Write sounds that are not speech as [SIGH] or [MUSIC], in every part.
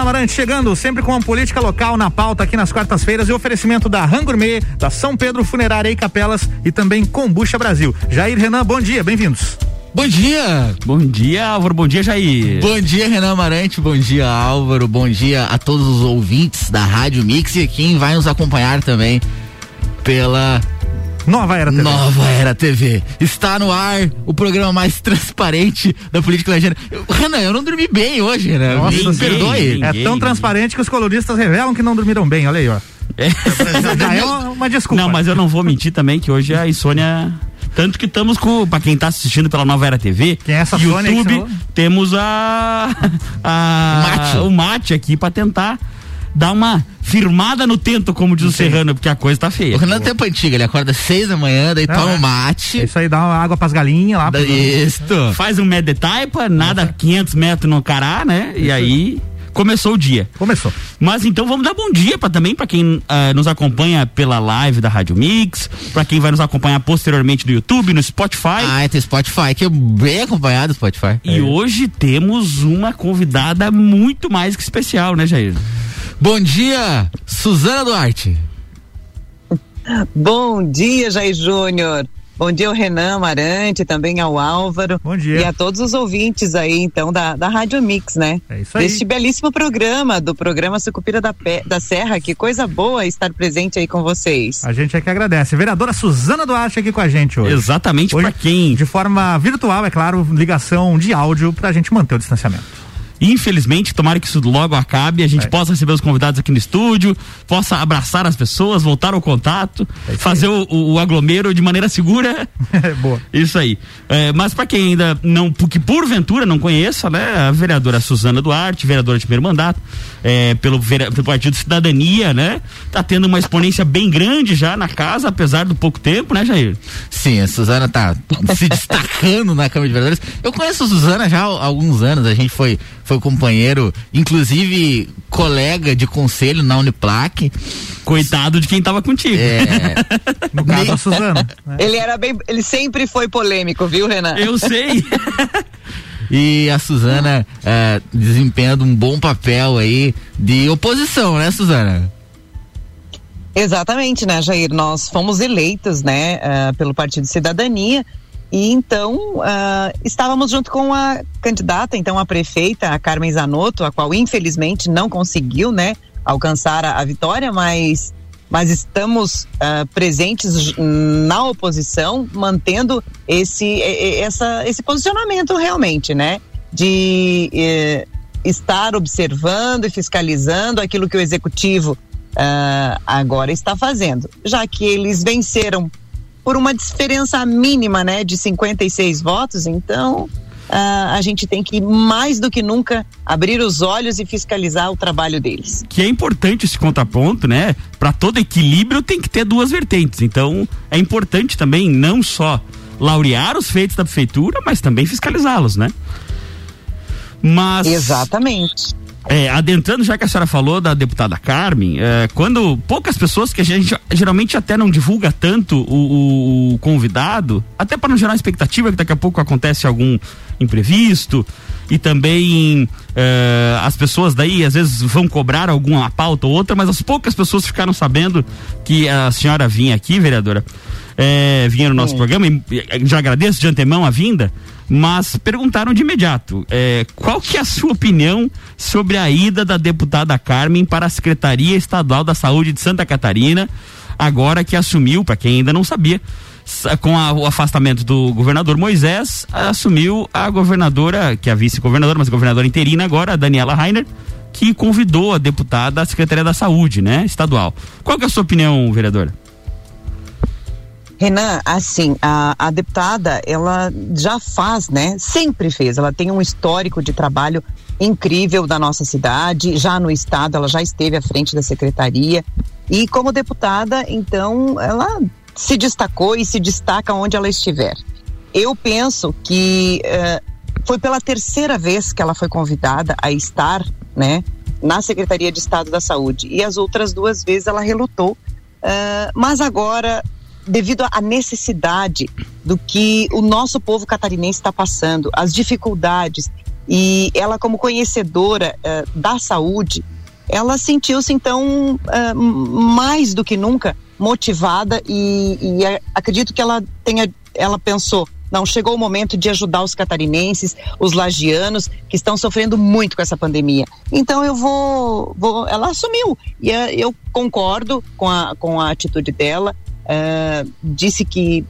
Renan Amarante chegando, sempre com uma política local na pauta aqui nas quartas-feiras e oferecimento da Rangourmet, da São Pedro Funerária e Capelas e também Combucha Brasil. Jair Renan, bom dia, bem-vindos. Bom dia! Bom dia, Álvaro. Bom dia, Jair. Bom dia, Renan Amarante. Bom dia, Álvaro. Bom dia a todos os ouvintes da Rádio Mix e quem vai nos acompanhar também pela Nova Era TV. Nova Era TV. Está no ar o programa mais transparente da política legenda. Renan, eu não dormi bem hoje, né? Nossa, Me perdoe. É tão transparente que os coloristas revelam que não dormiram bem, olha aí, ó. É. Já é uma desculpa. Não, mas eu não vou mentir também que hoje a insônia tanto que estamos com, para quem está assistindo pela Nova Era TV, quem é essa YouTube, temos a, a mate. o mate aqui para tentar dar uma firmada no tento, como diz o Serrano, porque a coisa tá feia. O Renan é tempo antigo, ele acorda seis da manhã, daí Não, toma é. mate. Isso aí dá uma água pras galinhas lá. Isso. Faz um medetaipa, nada Nossa. 500 metros no cará, né? Isso. E aí começou o dia. Começou. Mas então vamos dar bom dia para também para quem uh, nos acompanha pela live da Rádio Mix, para quem vai nos acompanhar posteriormente no YouTube, no Spotify. Ah, tem Spotify, que é bem acompanhado Spotify. E é. hoje temos uma convidada muito mais que especial, né, Jair? Bom dia, Suzana Duarte. Bom dia, Jair Júnior. Bom dia ao Renan Amarante, também ao Álvaro. Bom dia. E a todos os ouvintes aí, então, da, da Rádio Mix, né? É isso aí. Deste belíssimo programa, do programa Sucupira da, Pé, da Serra. Que coisa boa estar presente aí com vocês. A gente é que agradece. Vereadora Suzana Duarte aqui com a gente hoje. Exatamente, para quem? De forma virtual, é claro, ligação de áudio pra gente manter o distanciamento. Infelizmente, tomara que isso logo acabe, a gente é. possa receber os convidados aqui no estúdio, possa abraçar as pessoas, voltar ao contato, é fazer o, o, aglomero de maneira segura. [LAUGHS] É, boa. Isso aí. É, mas para quem ainda não, que porventura não conheça, né, a vereadora Suzana Duarte, vereadora de primeiro mandato, é, pelo, pelo Partido Cidadania, né, tá tendo uma exponência bem grande já na casa, apesar do pouco tempo, né, Jair? Sim, a Suzana tá se [LAUGHS] destacando na Câmara de Vereadores. Eu conheço a Suzana já há alguns anos, a gente foi foi companheiro, inclusive colega de conselho na Uniplac. Coitado de quem tava contigo. É. [LAUGHS] no caso da Suzana. Né? Ele era bem, ele sempre foi polêmico, viu, Renan? Eu sei. [LAUGHS] e a Suzana é, desempenhando um bom papel aí de oposição, né, Suzana? Exatamente, né, Jair? Nós fomos eleitos, né, uh, pelo Partido Cidadania e então uh, estávamos junto com a candidata, então a prefeita, a Carmen Zanotto, a qual infelizmente não conseguiu, né, alcançar a, a vitória, mas mas estamos uh, presentes na oposição, mantendo esse essa esse posicionamento realmente, né, de eh, estar observando e fiscalizando aquilo que o executivo uh, agora está fazendo, já que eles venceram por uma diferença mínima, né, de 56 votos. Então, Uh, a gente tem que mais do que nunca abrir os olhos e fiscalizar o trabalho deles. Que é importante esse contraponto, né? Para todo equilíbrio tem que ter duas vertentes. Então é importante também não só laurear os feitos da prefeitura, mas também fiscalizá-los, né? Mas exatamente. É, adentrando, já que a senhora falou da deputada Carmen, é, quando poucas pessoas, que a gente geralmente até não divulga tanto o, o, o convidado, até para não gerar expectativa que daqui a pouco acontece algum imprevisto, e também é, as pessoas daí às vezes vão cobrar alguma pauta ou outra, mas as poucas pessoas ficaram sabendo que a senhora vinha aqui, vereadora, é, vinha no nosso Sim. programa, e já agradeço de antemão a vinda mas perguntaram de imediato é, qual que é a sua opinião sobre a ida da deputada Carmen para a Secretaria Estadual da Saúde de Santa Catarina, agora que assumiu, para quem ainda não sabia, com a, o afastamento do governador Moisés, assumiu a governadora, que é a vice-governadora, mas a governadora interina agora, a Daniela Rainer, que convidou a deputada à Secretaria da Saúde, né, estadual. Qual que é a sua opinião, vereadora? Renan, assim, a, a deputada, ela já faz, né? Sempre fez. Ela tem um histórico de trabalho incrível da nossa cidade, já no estado, ela já esteve à frente da secretaria. E como deputada, então, ela se destacou e se destaca onde ela estiver. Eu penso que uh, foi pela terceira vez que ela foi convidada a estar, né, na Secretaria de Estado da Saúde. E as outras duas vezes ela relutou. Uh, mas agora devido à necessidade do que o nosso povo catarinense está passando, as dificuldades E ela, como conhecedora uh, da saúde, ela sentiu-se então uh, mais do que nunca motivada e, e acredito que ela tenha, ela pensou, não, chegou o momento de ajudar os catarinenses, os lagianos, que estão sofrendo muito com essa pandemia. Então eu vou. vou ela assumiu. E eu concordo com a, com a atitude dela. Uh, disse que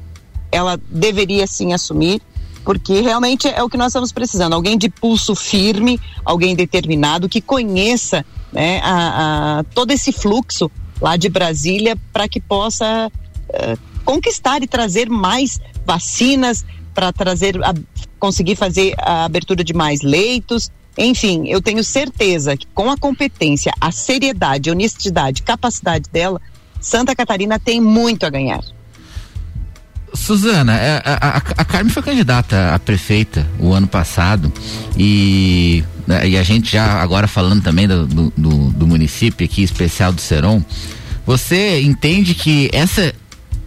ela deveria sim assumir, porque realmente é o que nós estamos precisando. Alguém de pulso firme, alguém determinado, que conheça né, a, a todo esse fluxo lá de Brasília para que possa uh, conquistar e trazer mais vacinas, para trazer, a, conseguir fazer a abertura de mais leitos. Enfim, eu tenho certeza que com a competência, a seriedade, honestidade, capacidade dela, Santa Catarina tem muito a ganhar. Suzana, é, a, a, a Carmen foi candidata a prefeita o ano passado e, né, e a gente já agora falando também do, do, do município aqui especial do Seron, você entende que essa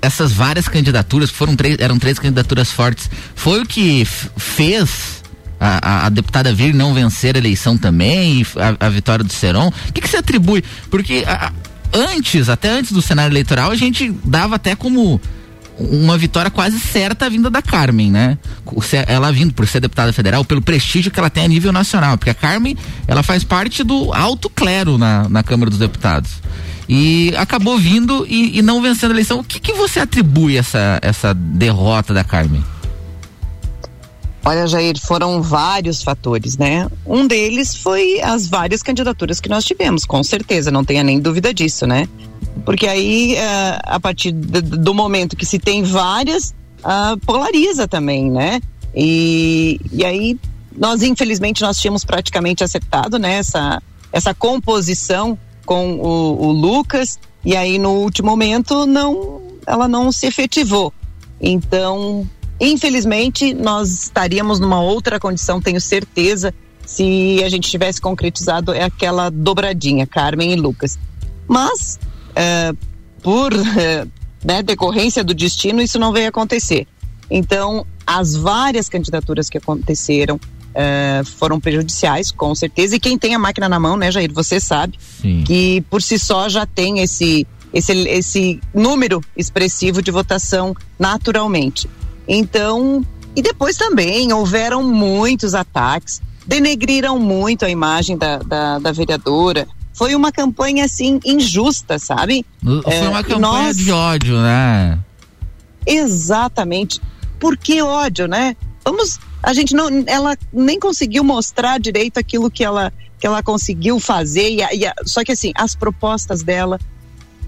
essas várias candidaturas, foram três, eram três candidaturas fortes, foi o que fez a, a, a, deputada vir não vencer a eleição também, a, a vitória do Seron? O que, que você atribui? Porque antes, até antes do cenário eleitoral, a gente dava até como uma vitória quase certa vinda da Carmen, né? Ela vindo por ser deputada federal, pelo prestígio que ela tem a nível nacional, porque a Carmen, ela faz parte do alto clero na, na Câmara dos Deputados e acabou vindo e, e não vencendo a eleição. O que, que você atribui essa, essa derrota da Carmen? Olha, Jair, foram vários fatores, né? Um deles foi as várias candidaturas que nós tivemos, com certeza, não tenha nem dúvida disso, né? Porque aí, uh, a partir do momento que se tem várias, uh, polariza também, né? E, e aí, nós, infelizmente, nós tínhamos praticamente acertado, né? Essa, essa composição com o, o Lucas e aí no último momento não, ela não se efetivou. Então, infelizmente, nós estaríamos numa outra condição, tenho certeza, se a gente tivesse concretizado aquela dobradinha, Carmen e Lucas. Mas, é, por é, né, decorrência do destino, isso não veio acontecer. Então, as várias candidaturas que aconteceram, uh, foram prejudiciais, com certeza. E quem tem a máquina na mão, né, Jair, você sabe Sim. que por si só já tem esse, esse, esse número expressivo de votação naturalmente. Então, e depois também houveram muitos ataques, denegriram muito a imagem da, da, da vereadora. Foi uma campanha assim injusta, sabe? Foi uma é, campanha nós... de ódio, né? Exatamente. Por que ódio, né? Vamos a gente não, ela nem conseguiu mostrar direito aquilo que ela, que ela conseguiu fazer. E, e só que assim, as propostas dela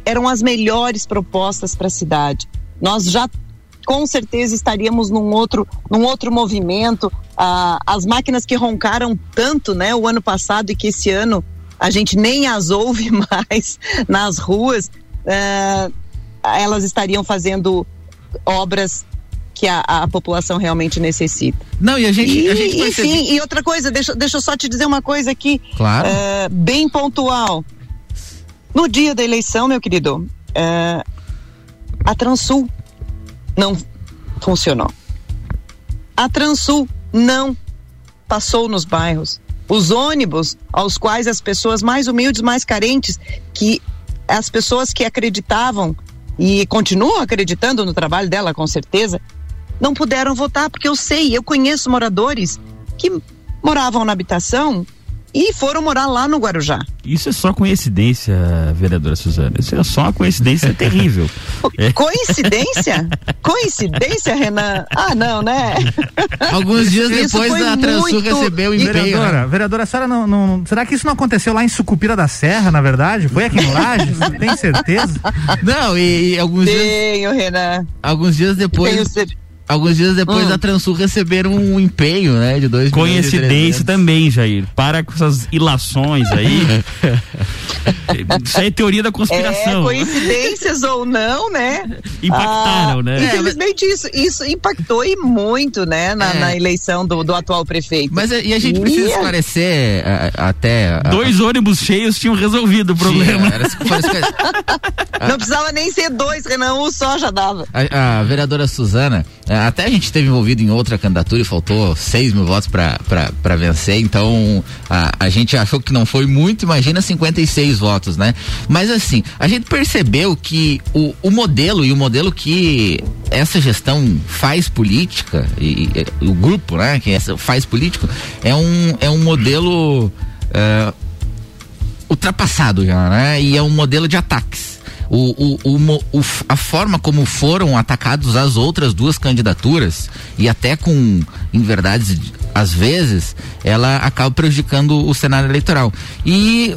eram as melhores propostas para a cidade. Nós já com certeza estaríamos num outro, num outro movimento. Ah, as máquinas que roncaram tanto, né, o ano passado e que esse ano a gente nem as ouve [LAUGHS] mais nas ruas, ah, elas estariam fazendo obras que a, a, população realmente necessita. Não, e a gente. E, a gente enfim, e outra coisa, deixa, deixa eu só te dizer uma coisa aqui. Claro. Uh, bem pontual. No dia da eleição, meu querido, uh, a Transul não funcionou. A Transul não passou nos bairros. Os ônibus aos quais as pessoas mais humildes, mais carentes, que as pessoas que acreditavam e continuam acreditando no trabalho dela, com certeza, não puderam votar, porque eu sei, eu conheço moradores que moravam na habitação e foram morar lá no Guarujá. Isso é só coincidência, vereadora Suzana. Isso é só uma coincidência terrível. [LAUGHS] É. Coincidência? Coincidência, Renan? Ah, não, né? Alguns dias depois da Transul recebeu o e-mail. Vereadora, né? vereadora, a senhora não, não, Será que isso não aconteceu lá em Sucupira da Serra, na verdade? Foi aqui em Lages? Tem certeza? Não, e, e alguns Tenho, dias. Tenho, Renan. Alguns dias depois. Tenho certeza Alguns dias depois hum. da Transul receberam um empenho, né, de dois Coincidência também, Jair. Para com essas ilações aí. [LAUGHS] Isso aí é teoria da conspiração. É, coincidências ou não, né? Impactaram, ah, né? Infelizmente isso, isso impactou e muito, né, na, é. na eleição do, do, atual prefeito. Mas e a gente precisa esclarecer a, até... A, dois ônibus cheios tinham resolvido o problema. Tinha, era, não precisava nem ser dois, Renan, um só já dava. A, a vereadora Suzana Até a gente esteve envolvido em outra candidatura e faltou 6 mil votos para vencer, então a, a gente achou que não foi muito, imagina 56 votos, né? Mas assim, a gente percebeu que o, o modelo e o modelo que essa gestão faz política, e, e o grupo, né, que faz político, é um, é um modelo. Uh, ultrapassado já, né? E é um modelo de ataques. O, o, o, a forma como foram atacados as outras duas candidaturas e até com, em verdade, às vezes, ela acaba prejudicando o cenário eleitoral. E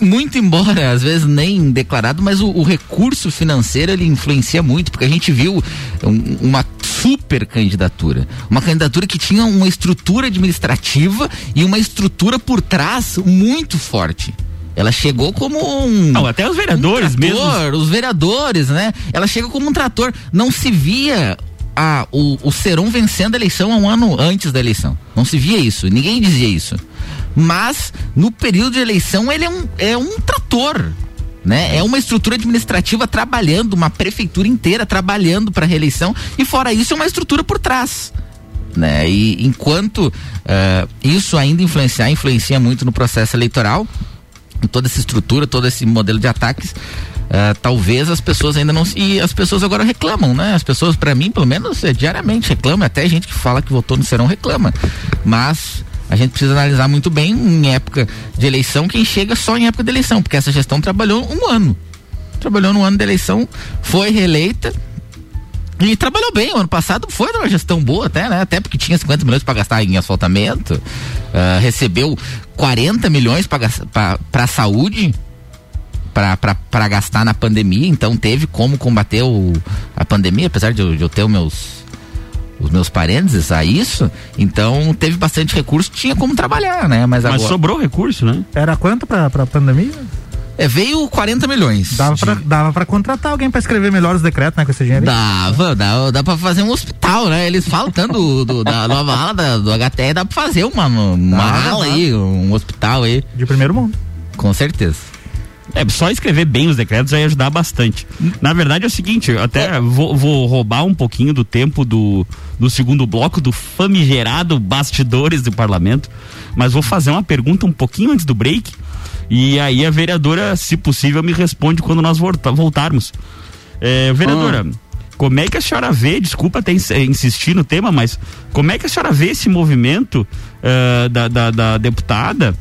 muito embora às vezes nem declarado, mas o, o, recurso financeiro ele influencia muito, porque a gente viu um, uma super candidatura, uma candidatura que tinha uma estrutura administrativa e uma estrutura por trás muito forte. Ela chegou como um. Não, até os vereadores um trator, mesmo. Os vereadores, né? Ela chega como um trator. Não se via a, o, o Seron vencendo a eleição há um ano antes da eleição. Não se via isso. Ninguém dizia isso mas no período de eleição ele é um, é um trator. Né? É uma estrutura administrativa trabalhando, uma prefeitura inteira trabalhando para a reeleição e fora isso é uma estrutura por trás. Né? E enquanto uh, isso ainda influenciar, influencia muito no processo eleitoral, toda essa estrutura, todo esse modelo de ataques, uh, talvez as pessoas ainda não e as pessoas agora reclamam, né? As pessoas, para mim, pelo menos, é, diariamente reclamam, até gente que fala que votou no Serão reclama, mas a gente precisa analisar muito bem em época de eleição quem chega só em época de eleição, porque essa gestão trabalhou um ano. Trabalhou no ano de eleição, foi reeleita e trabalhou bem. O ano passado foi uma gestão boa até, né? Até porque tinha 50 milhões para gastar em asfaltamento, uh, recebeu 40 milhões para a saúde para gastar na pandemia, então teve como combater o, a pandemia, apesar de eu, de eu ter os meus os meus parênteses a isso, então teve bastante recurso, tinha como trabalhar, né? Mas, Mas agora... sobrou recurso, né? Era quanto pra, pra pandemia? É, veio 40 milhões. Dava, de... pra, dava pra contratar alguém pra escrever melhor os decretos, né, com esse dinheiro? Dava, dava, dá pra fazer um hospital, né? Eles falam tanto do, do, da nova ala da, do HTE, dá pra fazer uma, uma dá, ala dá. aí, um hospital aí. De primeiro mundo. Com certeza. É, só escrever bem os decretos vai ajudar bastante. Na verdade é o seguinte, eu até vou, vou, roubar um pouquinho do tempo do, do segundo bloco, do famigerado bastidores do parlamento, mas vou fazer uma pergunta um pouquinho antes do break, e aí a vereadora, se possível, me responde quando nós voltarmos. É, vereadora, ah. como é que a senhora vê, desculpa até insistir no tema, mas como é que a senhora vê esse movimento uh, da, da, da deputada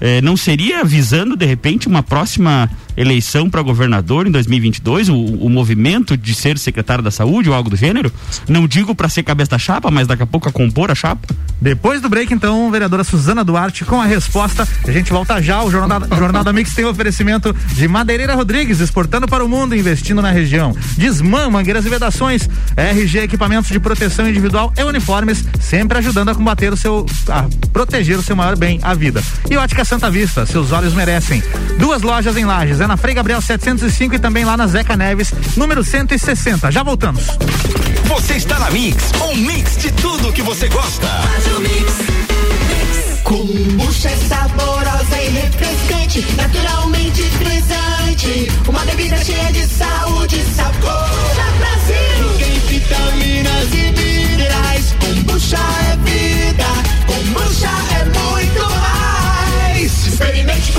eh, não seria visando de repente uma próxima eleição para governador em 2022, o, o movimento de ser secretário da saúde ou algo do gênero? Não digo para ser cabeça da chapa, mas daqui a pouco a compor a chapa? Depois do break, então, vereadora Suzana Duarte com a resposta. A gente volta já. O Jornal, Jornal da Mix tem oferecimento de Madeireira Rodrigues, exportando para o mundo, investindo na região. Desmã, mangueiras e vedações. RG Equipamentos de Proteção Individual e Uniformes, sempre ajudando a combater o seu. a proteger o seu maior bem, a vida. E Ótica Santa Vista, seus olhos merecem. Duas lojas em Lages, é na Frei Gabriel 705 e também lá na Zeca Neves, número 160. Já voltamos. Você está na Mix, um mix de tudo que você gosta. Kombucha é saborosa e refrescante, naturalmente frisante. Uma bebida cheia de saúde e sabor. Brasil! Tem vitaminas e minerais. Kombucha é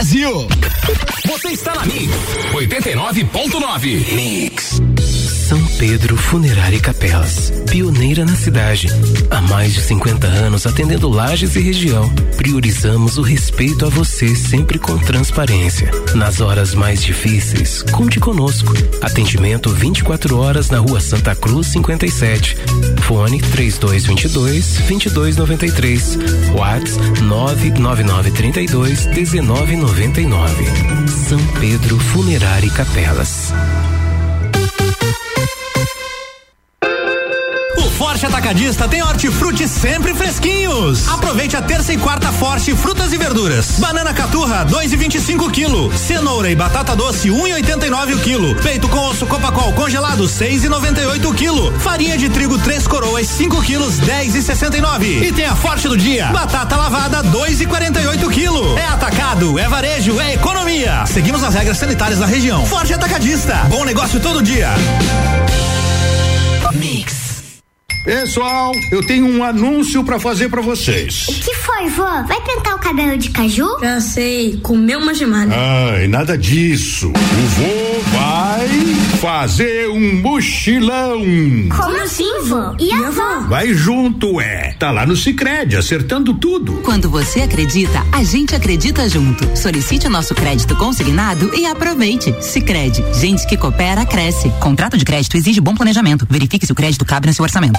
Brasil. Você está na Mix 89.9. Mix. São Pedro Funerária e Capelas, pioneira na cidade. Há mais de 50 anos atendendo lajes e região. Priorizamos o respeito a você sempre com transparência. Nas horas mais difíceis, conte conosco. Atendimento 24 horas na Rua Santa Cruz 57. Fone 3222 2293. Whats 99932 1999. São Pedro Funerária e Capelas. Forte Atacadista tem hortifruti sempre fresquinhos. Aproveite a terça e quarta Forte frutas e verduras. Banana caturra 2,25 kg. Cenoura e batata doce 1,89 o quilo. Peito com osso Copacol congelado 6,98 o quilo. Farinha de trigo três coroas 5 quilos 10,69. E tem a Forte do dia. Batata lavada 2,48 quilo. É atacado, é varejo, é economia. Seguimos as regras sanitárias da região. Forte Atacadista. Bom negócio todo dia. Pessoal, eu tenho um anúncio pra fazer pra vocês. O que foi, vó? Vai pintar o cabelo de caju? Já sei, comeu uma gemada. Ai, nada disso. O vô vai fazer um mochilão. Como assim, vô? E a avó? Vai junto, é. Tá lá no Sicredi, acertando tudo. Quando você acredita, a gente acredita junto. Solicite o nosso crédito consignado e aproveite. Sicredi, gente que coopera cresce. Contrato de crédito exige bom planejamento. Verifique se o crédito cabe no seu orçamento.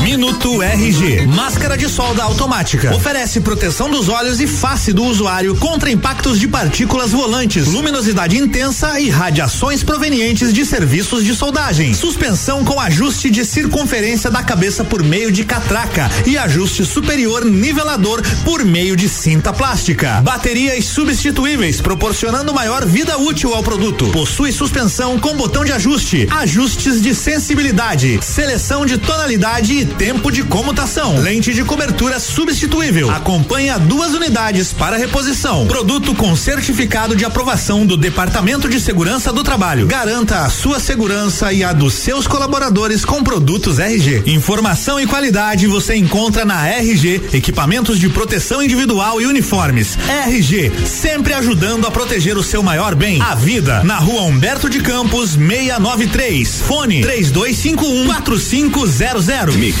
Minuto RG. Máscara de solda automática. Oferece proteção dos olhos e face do usuário contra impactos de partículas volantes, luminosidade intensa e radiações provenientes de serviços de soldagem. Suspensão com ajuste de circunferência da cabeça por meio de catraca e ajuste superior nivelador por meio de cinta plástica. Baterias substituíveis, proporcionando maior vida útil ao produto. Possui suspensão com botão de ajuste, ajustes de sensibilidade, seleção de tonalidade e tempo de comutação. Lente de cobertura substituível. Acompanha duas unidades para reposição. Produto com certificado de aprovação do Departamento de Segurança do Trabalho. Garanta a sua segurança e a dos seus colaboradores com produtos RG. Informação e qualidade você encontra na RG, equipamentos de proteção individual e uniformes. RG, sempre ajudando a proteger o seu maior bem, a vida. Na rua Humberto de Campos, 693. Fone 3251 4500.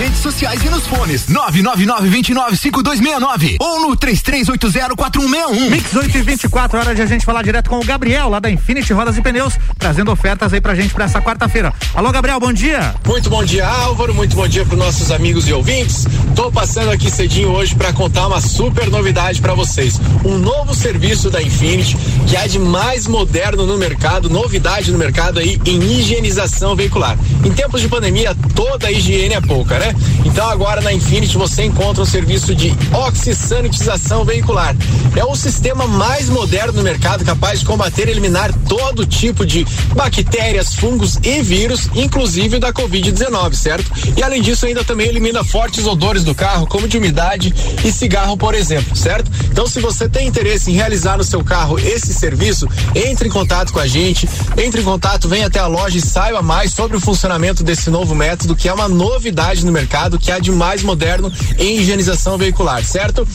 redes sociais e nos fones. 999-295269 ou no 33804161. Mix 8 e 24, hora de a gente falar direto com o Gabriel, lá da Infinity Rodas e Pneus, trazendo ofertas aí pra gente pra essa quarta-feira. Alô, Gabriel, bom dia. Muito bom dia, Álvaro. Muito bom dia para nossos amigos e ouvintes. Tô passando aqui cedinho hoje para contar uma super novidade para vocês. Um novo serviço da Infinity que há de mais moderno no mercado, novidade no mercado aí em higienização veicular. Em tempos de pandemia, toda a higiene é pouca, né? Então agora na Infinity você encontra um serviço de oxisanitização veicular. É o sistema mais moderno no mercado capaz de combater e eliminar todo tipo de bactérias, fungos e vírus, inclusive da Covid-19, certo? E além disso, ainda também elimina fortes odores do carro, como de umidade e cigarro, por exemplo, certo? Então, se você tem interesse em realizar no seu carro esse serviço, entre em contato com a gente, entre em contato, venha até a loja e saiba mais sobre o funcionamento desse novo método, que é uma novidade no mercado, que há de mais moderno em higienização veicular, certo?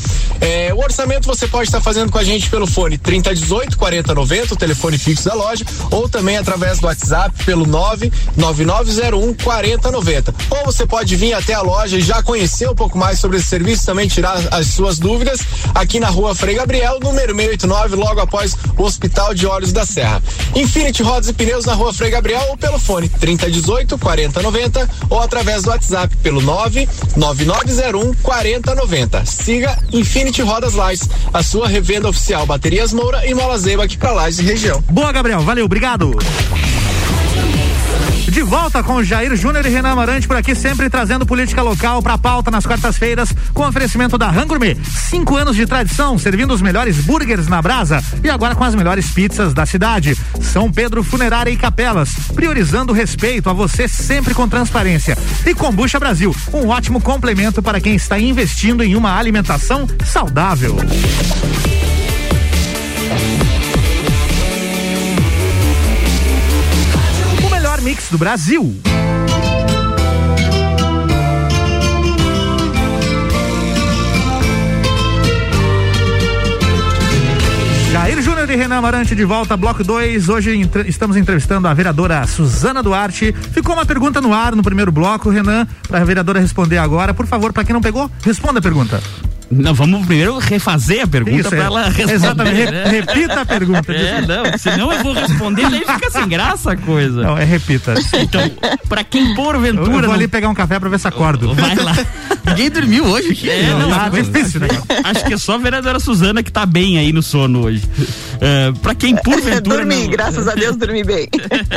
É, o orçamento você pode estar fazendo com a gente pelo fone 3018 4090, o telefone fixo da loja, ou também através do WhatsApp pelo 99901 4090. Ou você pode vir até a loja e já conhecer um pouco mais sobre esse serviço, também tirar as suas dúvidas aqui na rua Frei Gabriel, número 689, logo após o Hospital de Olhos da Serra. Infinity Rodas e Pneus na rua Frei Gabriel ou pelo fone 3018 4090 ou através do WhatsApp pelo 99901 4090. Siga Infinity Rodas Lages, a sua revenda oficial Baterias Moura e Mola Zeiba aqui Lages e região. Boa, Gabriel, valeu, obrigado. De volta com Jair Júnior e Renan Amarante por aqui, sempre trazendo política local para pauta nas quartas-feiras, com oferecimento da Rangourmet. Cinco anos de tradição, servindo os melhores burgers na brasa e agora com as melhores pizzas da cidade. São Pedro Funerária e Capelas, priorizando o respeito a você sempre com transparência. E Combucha Brasil, um ótimo complemento para quem está investindo em uma alimentação saudável. Mix do Brasil. Jair Júnior e Renan Amarante de volta, bloco 2. Hoje entre- estamos entrevistando a vereadora Suzana Duarte. Ficou uma pergunta no ar no primeiro bloco, Renan, para a vereadora responder agora. Por favor, para quem não pegou, responda a pergunta. Não, vamos primeiro refazer a pergunta para é. ela [LAUGHS] responder. Exatamente, né? repita a pergunta. É, não, senão eu vou responder, daí fica sem graça a coisa. Não, é repita. Então, pra quem porventura. eu vou não- ali pegar um café para ver se acordo. Vai lá. Ninguém dormiu hoje aqui. É, não, Ah, mas- difícil, né? Acho que é só a vereadora Suzana que tá bem aí no sono hoje. É, pra quem [LAUGHS] porventura. dormi, não- graças a Deus dormi bem.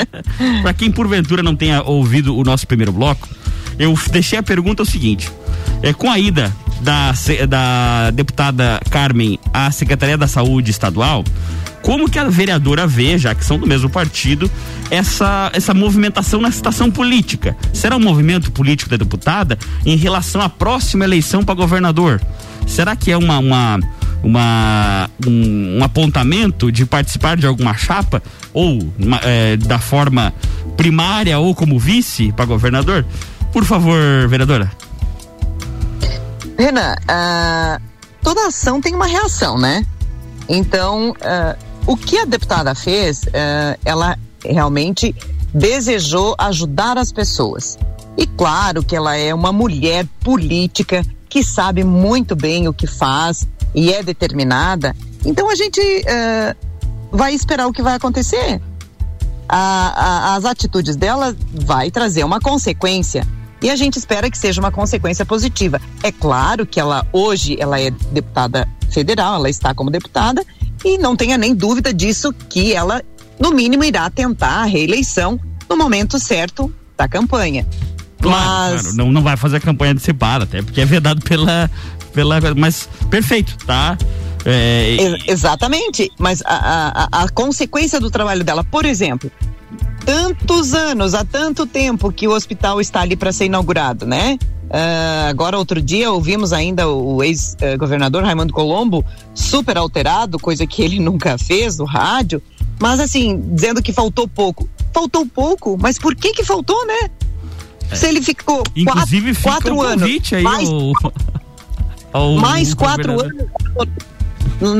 [LAUGHS] Pra quem porventura não tenha ouvido o nosso primeiro bloco, eu deixei a pergunta o seguinte: é, com a ida da, da deputada Carmen à Secretaria da Saúde Estadual, como que a vereadora vê, já que são do mesmo partido, essa, essa movimentação na situação política? Será um movimento político da deputada em relação à próxima eleição para governador? Será que é uma, uma, uma- um, um apontamento de participar de alguma chapa ou uma, eh, da forma primária ou como vice para governador? Por favor, vereadora. Renan, ah, toda ação tem uma reação, né? Então, ah, o que a deputada fez, ah, ela realmente desejou ajudar as pessoas. E claro que ela é uma mulher política que sabe muito bem o que faz e é determinada. Então a gente vai esperar o que vai acontecer. A- a- as atitudes dela vai trazer uma consequência e a gente espera que seja uma consequência positiva. É claro que ela hoje ela é deputada federal, ela está como deputada e não tenha nem dúvida disso que ela no mínimo irá tentar a reeleição no momento certo da campanha. Claro, Mas claro, não, não vai fazer a campanha antecipada, até porque é vedado pela. pela mas perfeito, tá? É, Ex- exatamente, mas a- a- a consequência do trabalho dela, por exemplo, tantos anos, há tanto tempo que o hospital está ali para ser inaugurado, né? Ah, agora, outro dia, ouvimos ainda o, o ex-governador Raimundo Colombo super alterado, coisa que ele [LAUGHS] nunca fez no rádio, mas assim, dizendo que faltou pouco. Faltou pouco, mas por que que faltou, né? Se ele ficou inclusive, quatro, quatro anos, aí mais [LAUGHS] mais quatro anos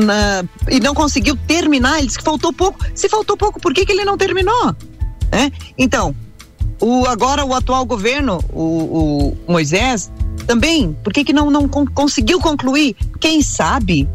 na- e não conseguiu terminar. Ele disse que faltou pouco. Se faltou pouco, por que, que ele não terminou? Né? Então, o, agora o atual governo, o, o Moisés, também, por que, que não, não con- conseguiu concluir? Quem sabe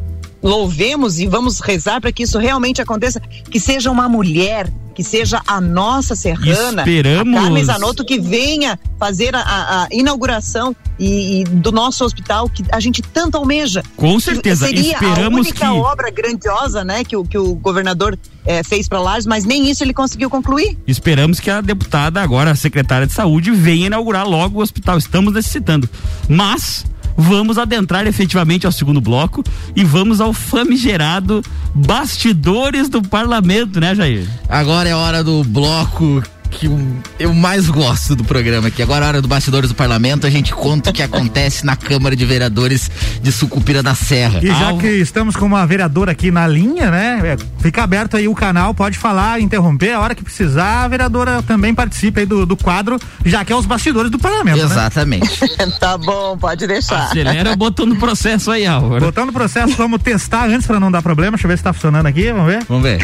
louvemos e vamos rezar para que isso realmente aconteça, que seja uma mulher, que seja a nossa serrana, Esperamos- a Carmen Zanotto que venha fazer a, a- inauguração e, e do nosso hospital que a gente tanto almeja. Com certeza, Seria esperamos a única que- obra grandiosa, né, que o, que o governador eh, fez para Lages, mas nem isso ele conseguiu concluir. Esperamos que a deputada, agora a secretária de saúde, venha inaugurar logo o hospital. Estamos necessitando. Mas vamos adentrar efetivamente ao segundo bloco e vamos ao famigerado bastidores do parlamento, né, Jair? Agora é hora do bloco que eu, mais gosto do programa aqui. Agora é hora do Bastidores do Parlamento. A gente conta o que acontece na Câmara de Vereadores de Sucupira da Serra. E já Ao- que estamos com uma vereadora aqui na linha, né? é, Fica aberto aí o canal, pode falar, interromper, a hora que precisar, a vereadora também participa aí do, do quadro, já que é os bastidores do parlamento. né? Exatamente. [LAUGHS] tá bom, pode deixar. Acelera o botão do processo aí, Álvaro. Botando o processo, vamos testar antes pra não dar problema. Deixa eu ver se tá funcionando aqui, vamos ver? Vamos ver.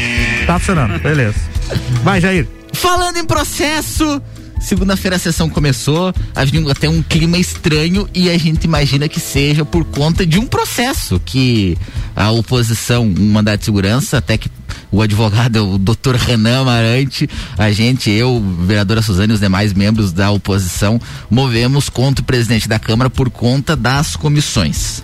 Tá funcionando, beleza. Vai, Jair. Falando em processo, segunda-feira a sessão começou, havia até um clima estranho e a gente imagina que seja por conta de um processo que a oposição, um mandato de segurança, até que o advogado o doutor Renan Amarante, a gente, eu, vereadora Suzane e os demais membros da oposição, movemos contra o presidente da Câmara por conta das comissões.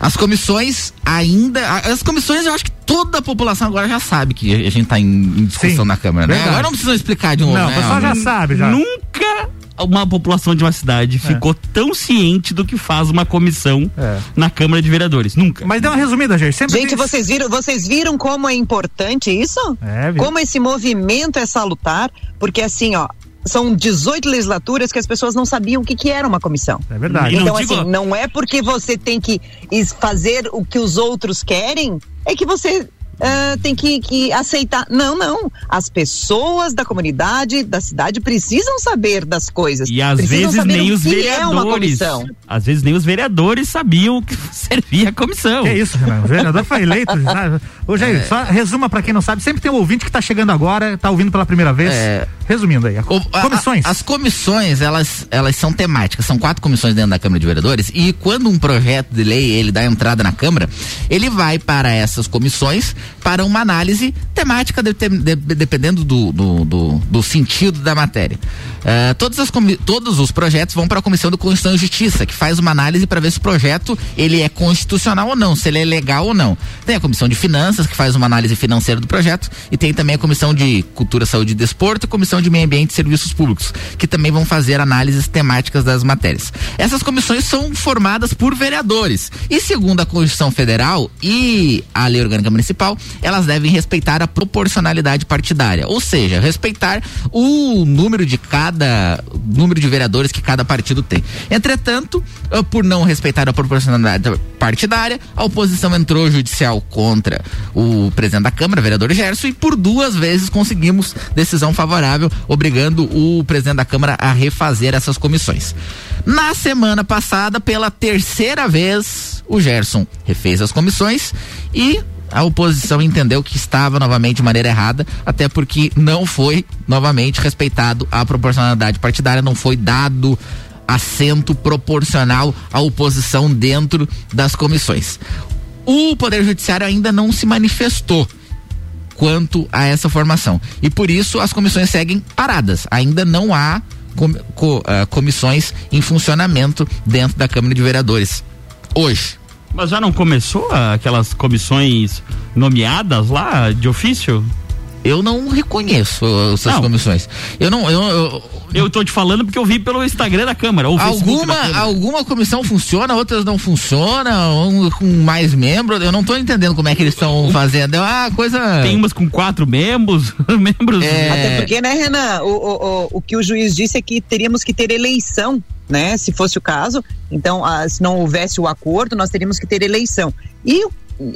As comissões ainda. As comissões eu acho que toda a população agora já sabe que a gente está em, em discussão Sim, na Câmara, né? verdade. Agora não precisa explicar de novo. Não, o né? pessoal já sabe, já. Nunca uma população de uma cidade ficou tão ciente do que faz uma comissão É. na Câmara de Vereadores. Nunca. Mas dá uma resumida, Jair. Sempre Gente, tem- vocês viram, vocês viram como é importante isso? É, como esse movimento é salutar? Porque assim, ó, são 18 legislaturas que as pessoas não sabiam o que, que era uma comissão. É verdade. E não Então, digo- assim, não é porque você tem que fazer o que os outros querem, é que você ah, tem que, que aceitar. Não, não. As pessoas da comunidade, da cidade, precisam saber das coisas. E às precisam vezes saber nem os é uma vereadores. comissão. às vezes nem os vereadores sabiam que [LAUGHS] servia a comissão. Que isso, Renan? O vereador foi eleito. [LAUGHS] Ô, Jair, É. só resuma pra quem não sabe. Sempre tem um ouvinte que tá chegando agora, tá ouvindo pela primeira vez. É. Resumindo aí. a- O- a- comissões. a- as comissões, elas, elas são temáticas. São quatro comissões dentro da Câmara de Vereadores. E quando um projeto de lei ele dá entrada na Câmara, ele vai para essas comissões para uma análise temática, de- de- dependendo do, do, do- do sentido da matéria. Eh, todas as todos os projetos vão para a Comissão de Constituição e Justiça, que faz uma análise para ver se o projeto ele é constitucional ou não, se ele é legal ou não. Tem a Comissão de Finanças, que faz uma análise financeira do projeto, e tem também a Comissão de Cultura, Saúde e Desporto e Comissão de Meio Ambiente e Serviços Públicos, que também vão fazer análises temáticas das matérias. Essas comissões são formadas por vereadores. E segundo a Constituição Federal e a Lei Orgânica Municipal, elas devem respeitar a proporcionalidade partidária, ou seja, respeitar o número de cada número de vereadores que cada partido tem. Entretanto, ah, por não respeitar a proporcionalidade partidária, a oposição entrou judicial contra o presidente da Câmara, vereador Gerson, e por duas vezes conseguimos decisão favorável, obrigando o presidente da Câmara a refazer essas comissões. Na semana passada, pela terceira vez, o Gerson refez as comissões e a oposição entendeu que estava novamente de maneira errada, até porque não foi novamente respeitado a proporcionalidade partidária, não foi dado assento proporcional à oposição dentro das comissões. O Poder Judiciário ainda não se manifestou quanto a essa formação. E por isso as comissões seguem paradas. Ainda não há ah, comissões em funcionamento dentro da Câmara de Vereadores. Hoje. Mas já não começou ah, aquelas comissões nomeadas lá de ofício? Eu não reconheço essas Não. comissões. Eu não. Eu, eu, Eu tô te falando porque eu vi pelo Instagram da Câmara. Alguma, da Câmara. alguma comissão funciona, outras não funcionam, um com mais membros. Eu não tô entendendo como é que eles estão [LAUGHS] fazendo. É uma coisa. Tem umas com quatro membros, [LAUGHS] membros. É. Até porque, né, Renan, o, o, o, o que o juiz disse é que teríamos que ter eleição, né? Se fosse o caso. Então, ah, se não houvesse o acordo, nós teríamos que ter eleição. E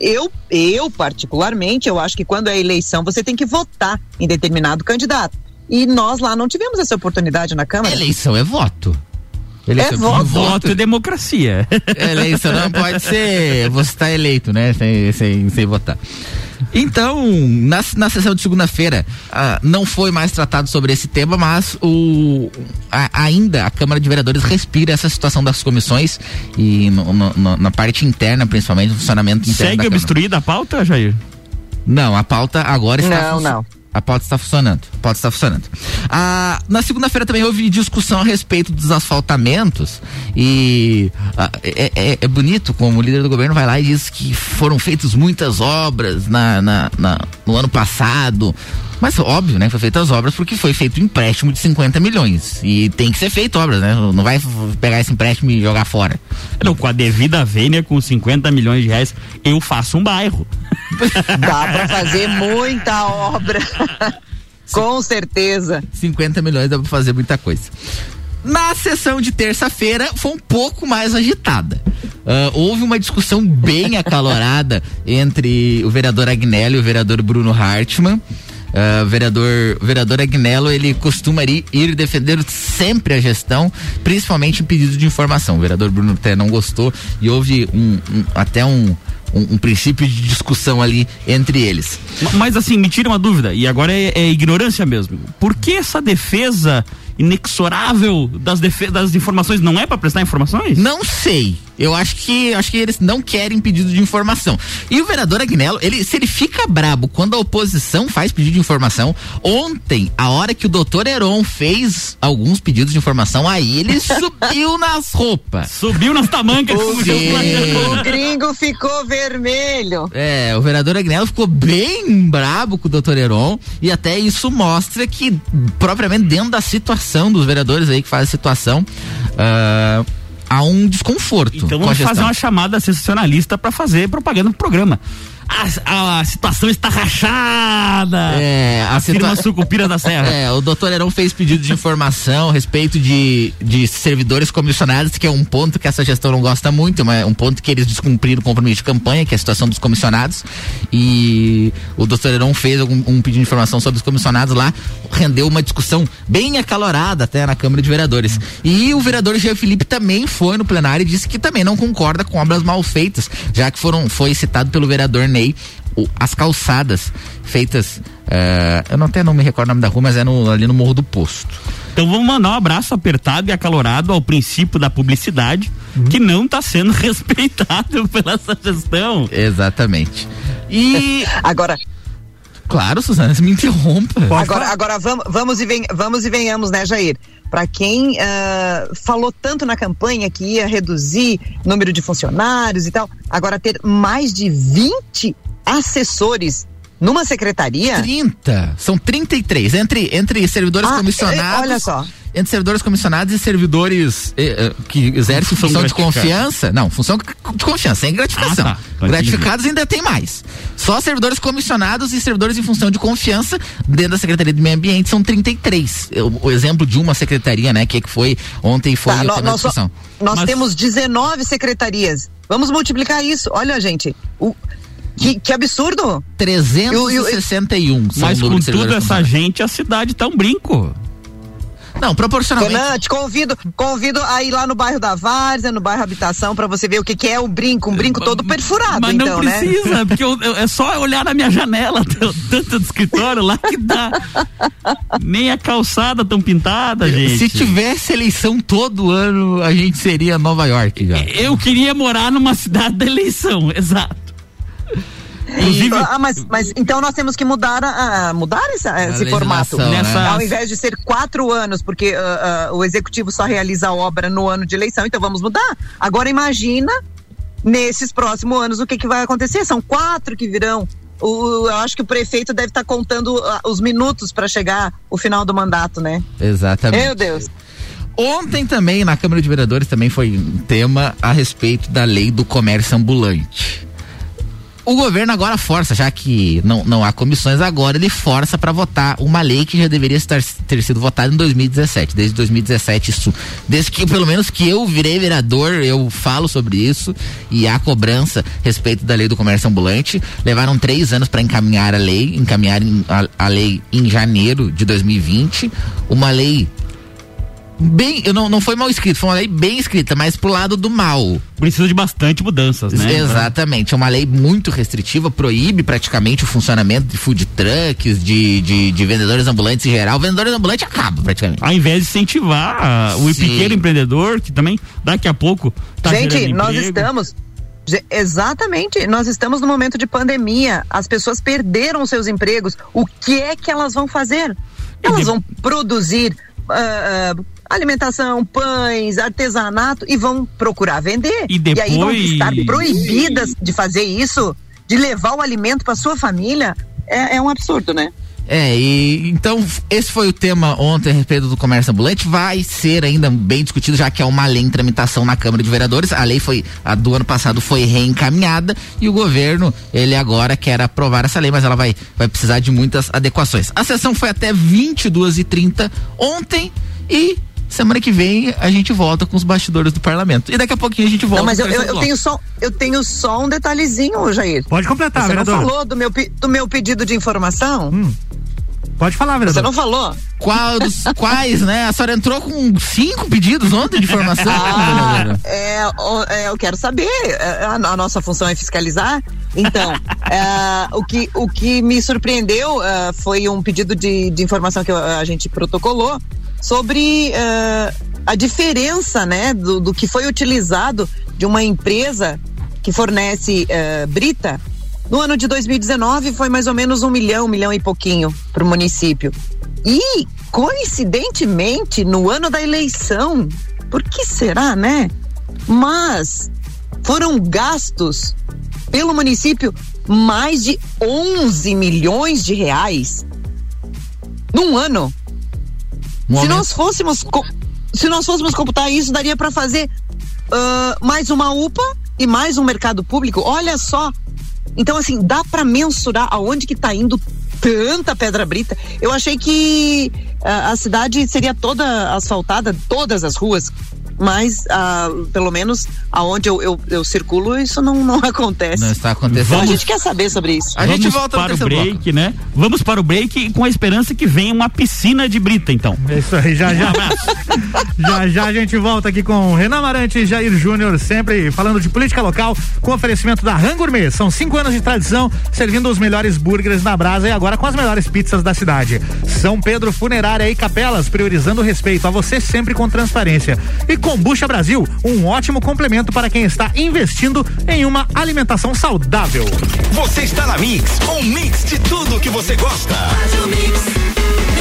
eu, eu, particularmente, eu acho que quando é eleição, você tem que votar em determinado candidato. E nós lá não tivemos essa oportunidade na Câmara. Eleição é voto. É voto. Voto e democracia. Eleição não pode ser você está eleito, né? Sem, sem, sem votar. Então, na, na sessão de segunda-feira, ah, não foi mais tratado sobre esse tema, mas o, a- ainda a Câmara de Vereadores respira essa situação das comissões e no- no- no- na parte interna, principalmente, no funcionamento interno. Segue da Câmara. obstruída a pauta, Jair? Não, a pauta agora está Não, não. A pauta está funcionando. A pauta está funcionando. Ah, na segunda-feira também houve discussão a respeito dos asfaltamentos e ah, é, é- é bonito como o líder do governo vai lá e diz que foram feitas muitas obras na, na- na- no ano passado. Mas óbvio, né? Foi feitas obras porque foi feito um empréstimo de 50 milhões. E tem que ser feito obras, né? Não vai pegar esse empréstimo e jogar fora. Não, com a devida vênia, com 50 milhões de reais, eu faço um bairro. [LAUGHS] Dá pra fazer muita obra. [LAUGHS] Com certeza. 50 milhões dá pra fazer muita coisa. Na sessão de terça-feira foi um pouco mais agitada. Ah, houve uma discussão bem acalorada entre o vereador Agnello e o vereador Bruno Hartmann. O vereador, vereador Agnello, ele costuma ir, ir defender sempre a gestão, principalmente em pedido de informação. O vereador Bruno até não gostou e houve um, um- até um, um, um princípio de discussão ali entre eles. Ma- Mas assim, me tira uma dúvida, e agora é, é ignorância mesmo. Por que essa defesa inexorável das, das informações não é para prestar informações? Não sei. Eu acho que acho que eles não querem pedido de informação. E o vereador Agnello, ele, se ele fica brabo quando a oposição faz pedido de informação, ontem, a hora que o doutor Heron fez alguns pedidos de informação, aí ele [LAUGHS] subiu nas roupas. Subiu nas tamancas. o. O gringo ficou vermelho. É, o vereador Agnello ficou bem brabo com o doutor Heron e até isso mostra que, propriamente dentro da situação dos vereadores aí que fazem a situação, ah, há um desconforto. Então vamos fazer uma chamada sensacionalista para fazer propaganda no programa. A, a situação está rachada. É, a Firma situa- Sucupira da Serra. É, o doutor Heron fez pedido de informação a respeito de, de servidores comissionados, que é um ponto que essa gestão não gosta muito, mas é um ponto que eles descumpriram o compromisso de campanha, que é a situação dos comissionados. E o doutor Heron fez algum, um pedido de informação sobre os comissionados lá, rendeu uma discussão bem acalorada até na Câmara de Vereadores. E o vereador Jean Felipe também foi no plenário e disse que também não concorda com obras mal feitas, já que foram, foi citado pelo vereador Ney o- as calçadas feitas. eh, eu não até não me recordo o nome da rua, mas é no- ali no Morro do Posto. Então vamos mandar um abraço apertado e acalorado ao princípio da publicidade, Uhum. que não está sendo [LAUGHS] respeitado pela essa gestão. Exatamente. E. [LAUGHS] Agora. Claro, Suzana, você me interrompa. Agora, agora vamos, vamos, e ven- vamos e venhamos, né, Jair? Para quem ah, falou tanto na campanha que ia reduzir número de funcionários e tal, agora ter mais de 20 assessores numa secretaria. 30. São 33. Entre, entre servidores Ah, comissionados. eh, olha só. Entre servidores comissionados e servidores eh, eh, que exercem Função função de confiança. Não, função de confiança, sem gratificação. Ah, tá. Gratificados ainda tem mais. Só servidores comissionados e servidores em função de confiança dentro da Secretaria do Meio Ambiente são 33. Eu- O, exemplo de uma secretaria, né, que, que foi ontem foi Tá, nós só- discussão. nós temos 19 secretarias. Vamos multiplicar isso. Olha, gente, o, que, que absurdo. 361 são Mas o número com tudo essa gente, a cidade tá um brinco. Não, proporcionalmente. Renan, te convido, convido a ir lá no bairro da Várzea, no bairro Habitação, pra você ver o que, que é o brinco, um brinco todo perfurado, Mas então, não precisa, né? [LAUGHS] porque eu- eu- é só olhar na minha janela, [LAUGHS] tanto do escritório lá que dá. Nem a calçada tão pintada, gente. Se tivesse eleição todo ano, a gente seria Nova York já. Eu queria morar numa cidade da eleição, [LAUGHS] exato. Inclusive, Ah, mas, mas então nós temos que mudar, a, mudar essa- esse formato. legislação, né? Nessa- Ao invés de ser quatro anos, porque ah, ah, o executivo só realiza a obra no ano de eleição, então vamos mudar. Agora imagina nesses próximos anos o que, que vai acontecer. São quatro que virão. O, eu acho que o prefeito deve estar contando ah, os minutos para chegar o final do mandato, né? Exatamente. Meu Deus. Ontem também, na Câmara de Vereadores, também foi um tema a respeito da lei do comércio ambulante. O governo agora força, já que não, não há comissões agora, ele força para votar uma lei que já deveria estar, ter sido votada em 2017. Desde 2017, isso. Desde que, pelo menos que eu virei vereador, eu falo sobre isso e há cobrança a respeito da lei do comércio ambulante. Levaram três anos para encaminhar a lei, encaminhar a, a lei em janeiro de 2020. Uma lei bem, eu não, não foi mal escrito, foi uma lei bem escrita, mas pro lado do mal. precisa de bastante mudanças, né? Exatamente, é uma lei muito restritiva, proíbe praticamente o funcionamento de food trucks, de, de, de vendedores ambulantes em geral. Vendedores ambulantes acaba praticamente. Ao invés de incentivar o Sim. pequeno empreendedor, que também daqui a pouco tá Gente, nós estamos. Exatamente, nós estamos no momento de pandemia. As pessoas perderam seus empregos. O que é que elas vão fazer? Elas vão produzir ah, ah, alimentação, pães, artesanato e vão procurar vender. E aí vão depois- estar proibidas de fazer isso, de levar o alimento para sua família. É, é um absurdo, né? É, e então esse foi o tema ontem a respeito do comércio ambulante. Vai ser ainda bem discutido, já que é uma lei em tramitação na Câmara de Vereadores. A lei foi, a do ano passado foi reencaminhada e o governo, ele agora quer aprovar essa lei, mas ela vai, vai precisar de muitas adequações. A sessão foi até 22h30 ontem e semana que vem a gente volta com os bastidores do parlamento. E daqui a pouquinho a gente volta. Não, mas com eu, o eu, eu tenho só, eu tenho só um detalhezinho, Jair. Pode completar, Você não falou do meu, do meu pedido de informação? Pode falar, Você vereador. não falou? Qual dos, [LAUGHS] quais, né? A senhora entrou com cinco pedidos ontem de informação. Ah, é, é, eu quero saber. é, A, a nossa função é fiscalizar. Então, é, o, que, o que me surpreendeu é, foi um pedido de, de informação que eu- a gente protocolou sobre é, a diferença né, do, do que foi utilizado de uma empresa que fornece é, brita. No ano de 2019 foi mais ou menos um milhão, um milhão e pouquinho para o município. E, coincidentemente, no ano da eleição, por que será, né? Mas foram gastos pelo município mais de 11 milhões de reais num ano. Um se aumento. nós fôssemos se nós fôssemos computar isso, daria para fazer ah, mais uma UPA e mais um mercado público. Olha só Então, assim, dá para mensurar aonde que tá indo tanta pedra brita. Eu achei que uh, a cidade seria toda asfaltada, todas as ruas, mas uh, pelo menos aonde eu, eu, eu, circulo isso não, não [LAUGHS] acontece. Não está acontecendo. Vamos, a gente quer saber sobre isso. A gente volta para o break, bloco. né? Vamos para o break com a esperança que venha uma piscina de brita, então. É isso aí, já já. [LAUGHS] já já a gente volta aqui com Renan Marante e Jair Júnior, sempre falando de política local, com oferecimento da Rangourmet. São cinco anos de tradição, servindo os melhores burgers na brasa e agora com as melhores pizzas da cidade. São Pedro Funerária e Capelas, priorizando o respeito a você sempre com transparência. E Combucha Brasil, um ótimo complemento para quem está investindo em uma alimentação saudável. Você está na Mix, um mix de tudo que você gosta. Faz o mix.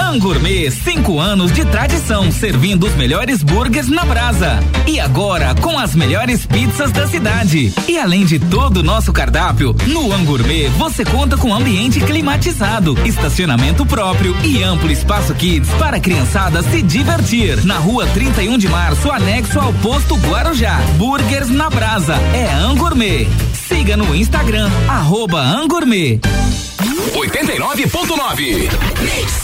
Angourmet, cinco anos de tradição, servindo os melhores burgers na brasa. E agora, com as melhores pizzas da cidade. E além de todo o nosso cardápio, no Angourmet você conta com ambiente climatizado, estacionamento próprio e amplo espaço kids para a criançada se divertir. Na rua 31 de março, anexo ao posto Guarujá. Burgers na brasa. É Angourmet. Siga no Instagram, arroba Angourmet. 89.9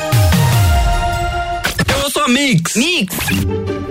Mix. Mix.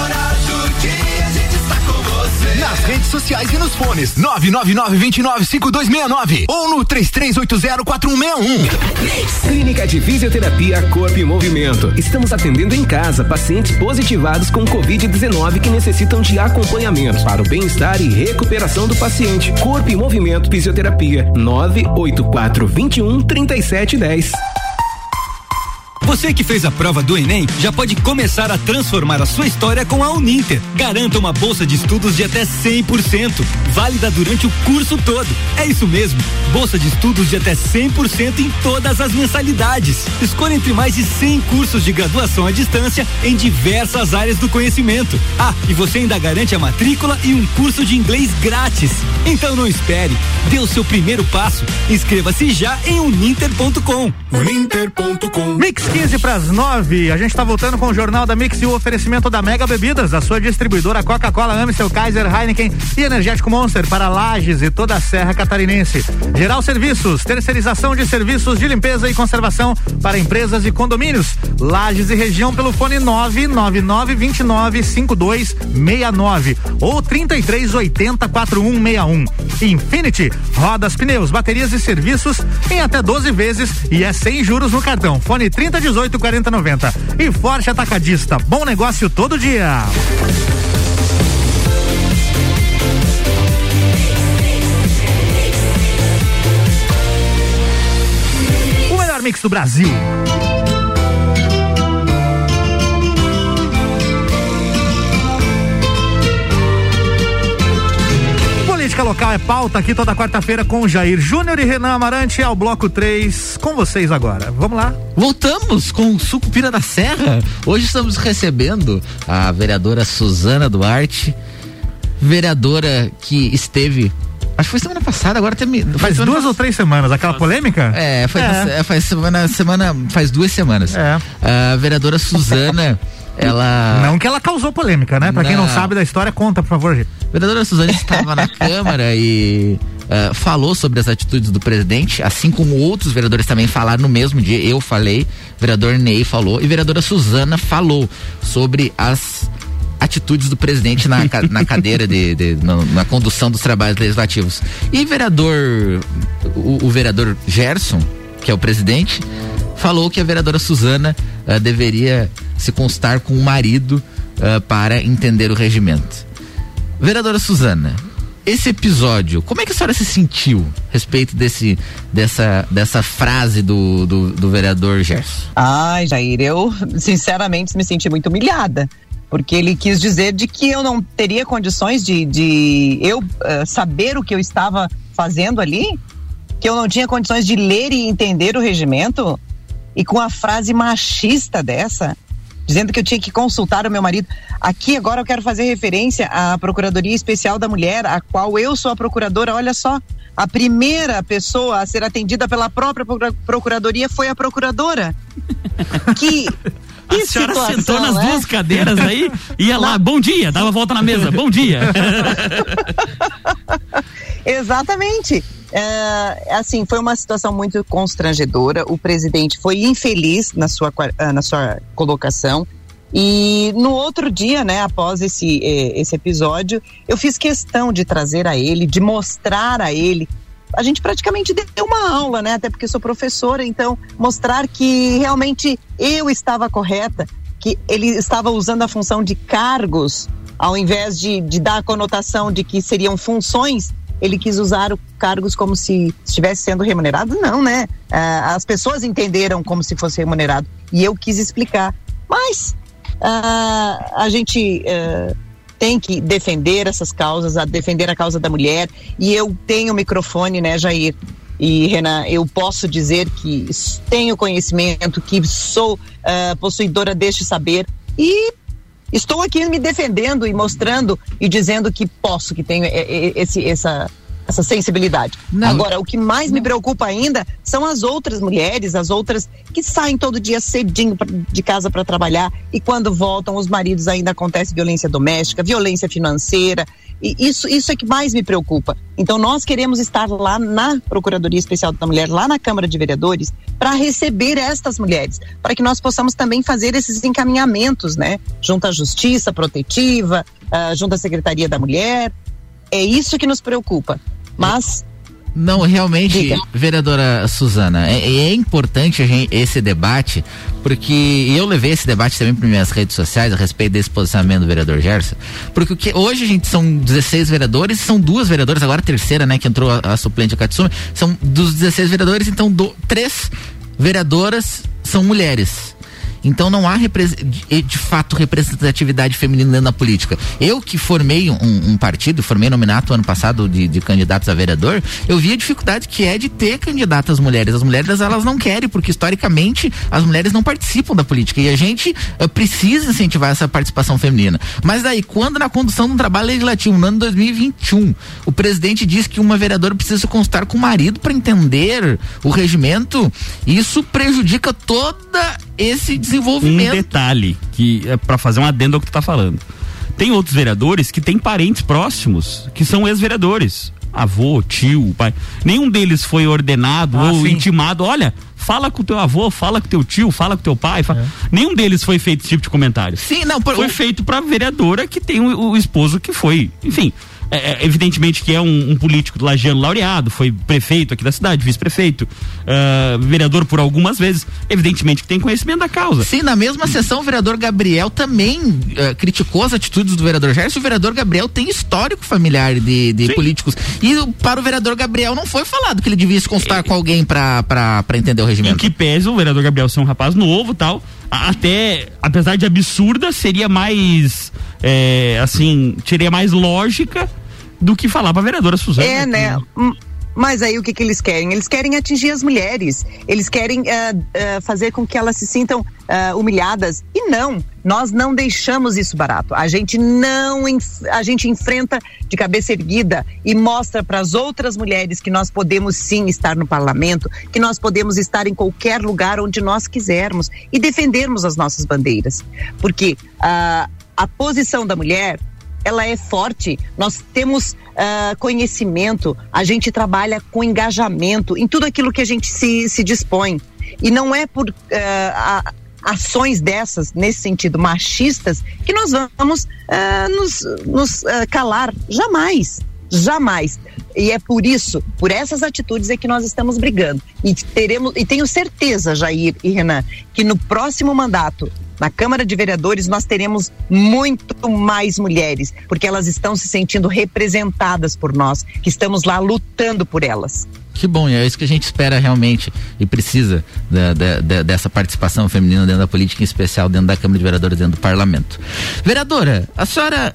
nas redes sociais e nos fones 999-295269 ou no 33804161. Clínica de Fisioterapia Corpo e Movimento. Estamos atendendo em casa pacientes positivados com Covid-19 que necessitam de acompanhamento para o bem-estar e recuperação do paciente. Corpo e Movimento Fisioterapia 984 21 3710. Você que fez a prova do Enem já pode começar a transformar a sua história com a Uninter. Garanta uma bolsa de estudos de até 100%, válida durante o curso todo. É isso mesmo, bolsa de estudos de até 100% em todas as mensalidades. Escolha entre mais de 100 cursos de graduação à distância em diversas áreas do conhecimento. Ah, e você ainda garante a matrícula e um curso de inglês grátis. Então não espere, dê o seu primeiro passo. Inscreva-se já em uninter.com. Uninter.com. Mix 15 para as 9. A gente está voltando com o Jornal da Mix e o oferecimento da Mega Bebidas, a sua distribuidora Coca-Cola, Amstel, Kaiser, Heineken e Energético Monster para Lages e toda a Serra Catarinense. Geral Serviços, terceirização de serviços de limpeza e conservação para empresas e condomínios. Lages e região pelo fone 999295269 ou 33804161. Infinity, rodas, pneus, baterias e serviços em até 12 vezes e é sem juros no cartão. Fone 30 de 18 40 90. E Forte Atacadista. Bom negócio todo dia. melhor mix do Brasil. Política local é pauta aqui toda quarta-feira com Jair Júnior e Renan Amarante ao bloco 3 com vocês agora. Vamos lá. Voltamos com o Sucupira da Serra. Hoje estamos recebendo a vereadora Suzana Duarte, vereadora que esteve Acho que foi semana passada, agora tem. Faz duas ou três semanas, aquela polêmica? É, foi, é. faz semana, semana. Faz duas semanas. É. A vereadora Suzana. [LAUGHS] ela. Não que ela causou polêmica, né? Pra quem não sabe da história, conta, por favor. A vereadora Suzana estava na [LAUGHS] Câmara e uh, falou sobre as atitudes do presidente, assim como outros vereadores também falaram no mesmo dia. Eu falei, vereador Ney falou e vereadora Suzana falou sobre as atitudes do presidente na, na cadeira de, de na, na, condução dos trabalhos legislativos. E vereador, o, o, vereador Gerson, que é o presidente, falou que a vereadora Suzana uh, deveria se constar com o marido uh, para entender o regimento. Vereadora Suzana, esse episódio, como é que a senhora se sentiu a respeito desse, dessa, dessa frase do, do, do vereador Gerson? Ai, Jair, eu sinceramente me senti muito humilhada porque ele quis dizer de que eu não teria condições de, de eu uh, saber o que eu estava fazendo ali, que eu não tinha condições de ler e entender o regimento, e com a frase machista dessa, dizendo que eu tinha que consultar o meu marido. Aqui agora eu quero fazer referência à Procuradoria Especial da Mulher, a qual eu sou a procuradora. Olha só, a primeira pessoa a ser atendida pela própria procuradoria foi a procuradora. [LAUGHS] que a senhora situação, sentou nas né? duas cadeiras aí, ia lá, bom dia, dava volta na mesa, bom dia. [LAUGHS] [LAUGHS] Exatamente. É, assim, foi uma situação muito constrangedora. O presidente foi infeliz na sua, ah, na sua colocação. E no outro dia, né, após esse, eh, esse episódio, eu fiz questão de trazer a ele, de mostrar a ele a gente praticamente deu uma aula, né? Até porque sou professora, então mostrar que realmente eu estava correta, que ele estava usando a função de cargos ao invés de, de dar a conotação de que seriam funções, ele quis usar o cargos como se estivesse sendo remunerado. Não, né? Uh, as pessoas entenderam como se fosse remunerado e eu quis explicar. Mas uh, a gente uh, tem que defender essas causas, a defender a causa da mulher. E eu tenho microfone, né, Jair? E, Renan, eu posso dizer que tenho conhecimento, que sou possuidora deste saber e estou aqui me defendendo e mostrando e dizendo que posso, que tenho esse, essa, essa sensibilidade. Não. Agora, o que mais me preocupa ainda são as outras mulheres, as outras que saem todo dia cedinho de casa para trabalhar e quando voltam, os maridos ainda acontece violência doméstica, violência financeira. E isso, isso é que mais me preocupa. Então, nós queremos estar lá na Procuradoria Especial da Mulher, lá na Câmara de Vereadores, para receber estas mulheres, para que nós possamos também fazer esses encaminhamentos, né? Junto à Justiça Protetiva, uh, junto à Secretaria da Mulher. É isso que nos preocupa. Mas não, realmente, Diga. vereadora Suzana, é, é importante gente, esse debate, porque eu levei esse debate também para minhas redes sociais a respeito desse posicionamento do vereador Gerson, porque que, hoje a gente são 16 vereadores, são duas vereadoras, agora a terceira, né, que entrou a, a suplente a Katsumi, são dos 16 vereadores, então do, três vereadoras são mulheres. Então não há de fato representatividade feminina na política. Eu que formei um, um partido, formei nominato ano passado de, de, candidatos a vereador, eu vi a dificuldade que é de ter candidatas mulheres. As mulheres elas não querem, porque historicamente as mulheres não participam da política e a gente uh, precisa incentivar essa participação feminina. Mas daí, quando na condução de um trabalho legislativo no ano 2021, o presidente diz que uma vereadora precisa constar com o marido para entender o regimento, isso prejudica toda esse desenvolvimento. Um detalhe que é para fazer um adendo ao que tu tá falando. Tem outros vereadores que têm parentes próximos que são ex-vereadores. Avô, tio, pai. Nenhum deles foi ordenado ah, ou sim. intimado. Olha, fala com o teu avô, fala com o teu tio, fala com o teu pai. Fala... É. Nenhum deles foi feito esse tipo de comentário. Sim, não. Por... Foi feito pra vereadora que tem o, o esposo que foi. Enfim, é, é, evidentemente que é um, um político do Lajeano laureado, foi prefeito aqui da cidade, vice-prefeito, uh, vereador por algumas vezes, evidentemente que tem conhecimento da causa. Sim, na mesma sessão o vereador Gabriel também uh, criticou as atitudes do vereador Gerson, o vereador Gabriel tem histórico familiar de, de políticos. E para o vereador Gabriel não foi falado que ele devia se consultar com alguém para entender o regimento. Em que pese o vereador Gabriel ser um rapaz novo tal, até, apesar de absurda, seria mais, é, assim, teria mais lógica do que falar pra vereadora Suzana. É, né? Mas aí o que, que eles querem? Eles querem atingir as mulheres, eles querem uh, uh, fazer com que elas se sintam uh, humilhadas. E não, nós não deixamos isso barato. A gente não, a gente enfrenta de cabeça erguida e mostra para as outras mulheres que nós podemos sim estar no parlamento, que nós podemos estar em qualquer lugar onde nós quisermos e defendermos as nossas bandeiras. Porque a posição da mulher ela é forte, nós temos uh, conhecimento, a gente trabalha com engajamento em tudo aquilo que a gente se, se dispõe. E não é por uh, a, ações dessas, nesse sentido, machistas, que nós vamos uh, nos, nos calar. Jamais. Jamais. E é por isso, por essas atitudes é que nós estamos brigando. E teremos, e tenho certeza, Jair e Renan, que no próximo mandato na Câmara de Vereadores nós teremos muito mais mulheres, porque elas estão se sentindo representadas por nós, que estamos lá lutando por elas. Que bom, é isso que a gente espera realmente e precisa da, da, da, dessa participação feminina dentro da política, em especial dentro da Câmara de Vereadores, dentro do Parlamento. Vereadora, a senhora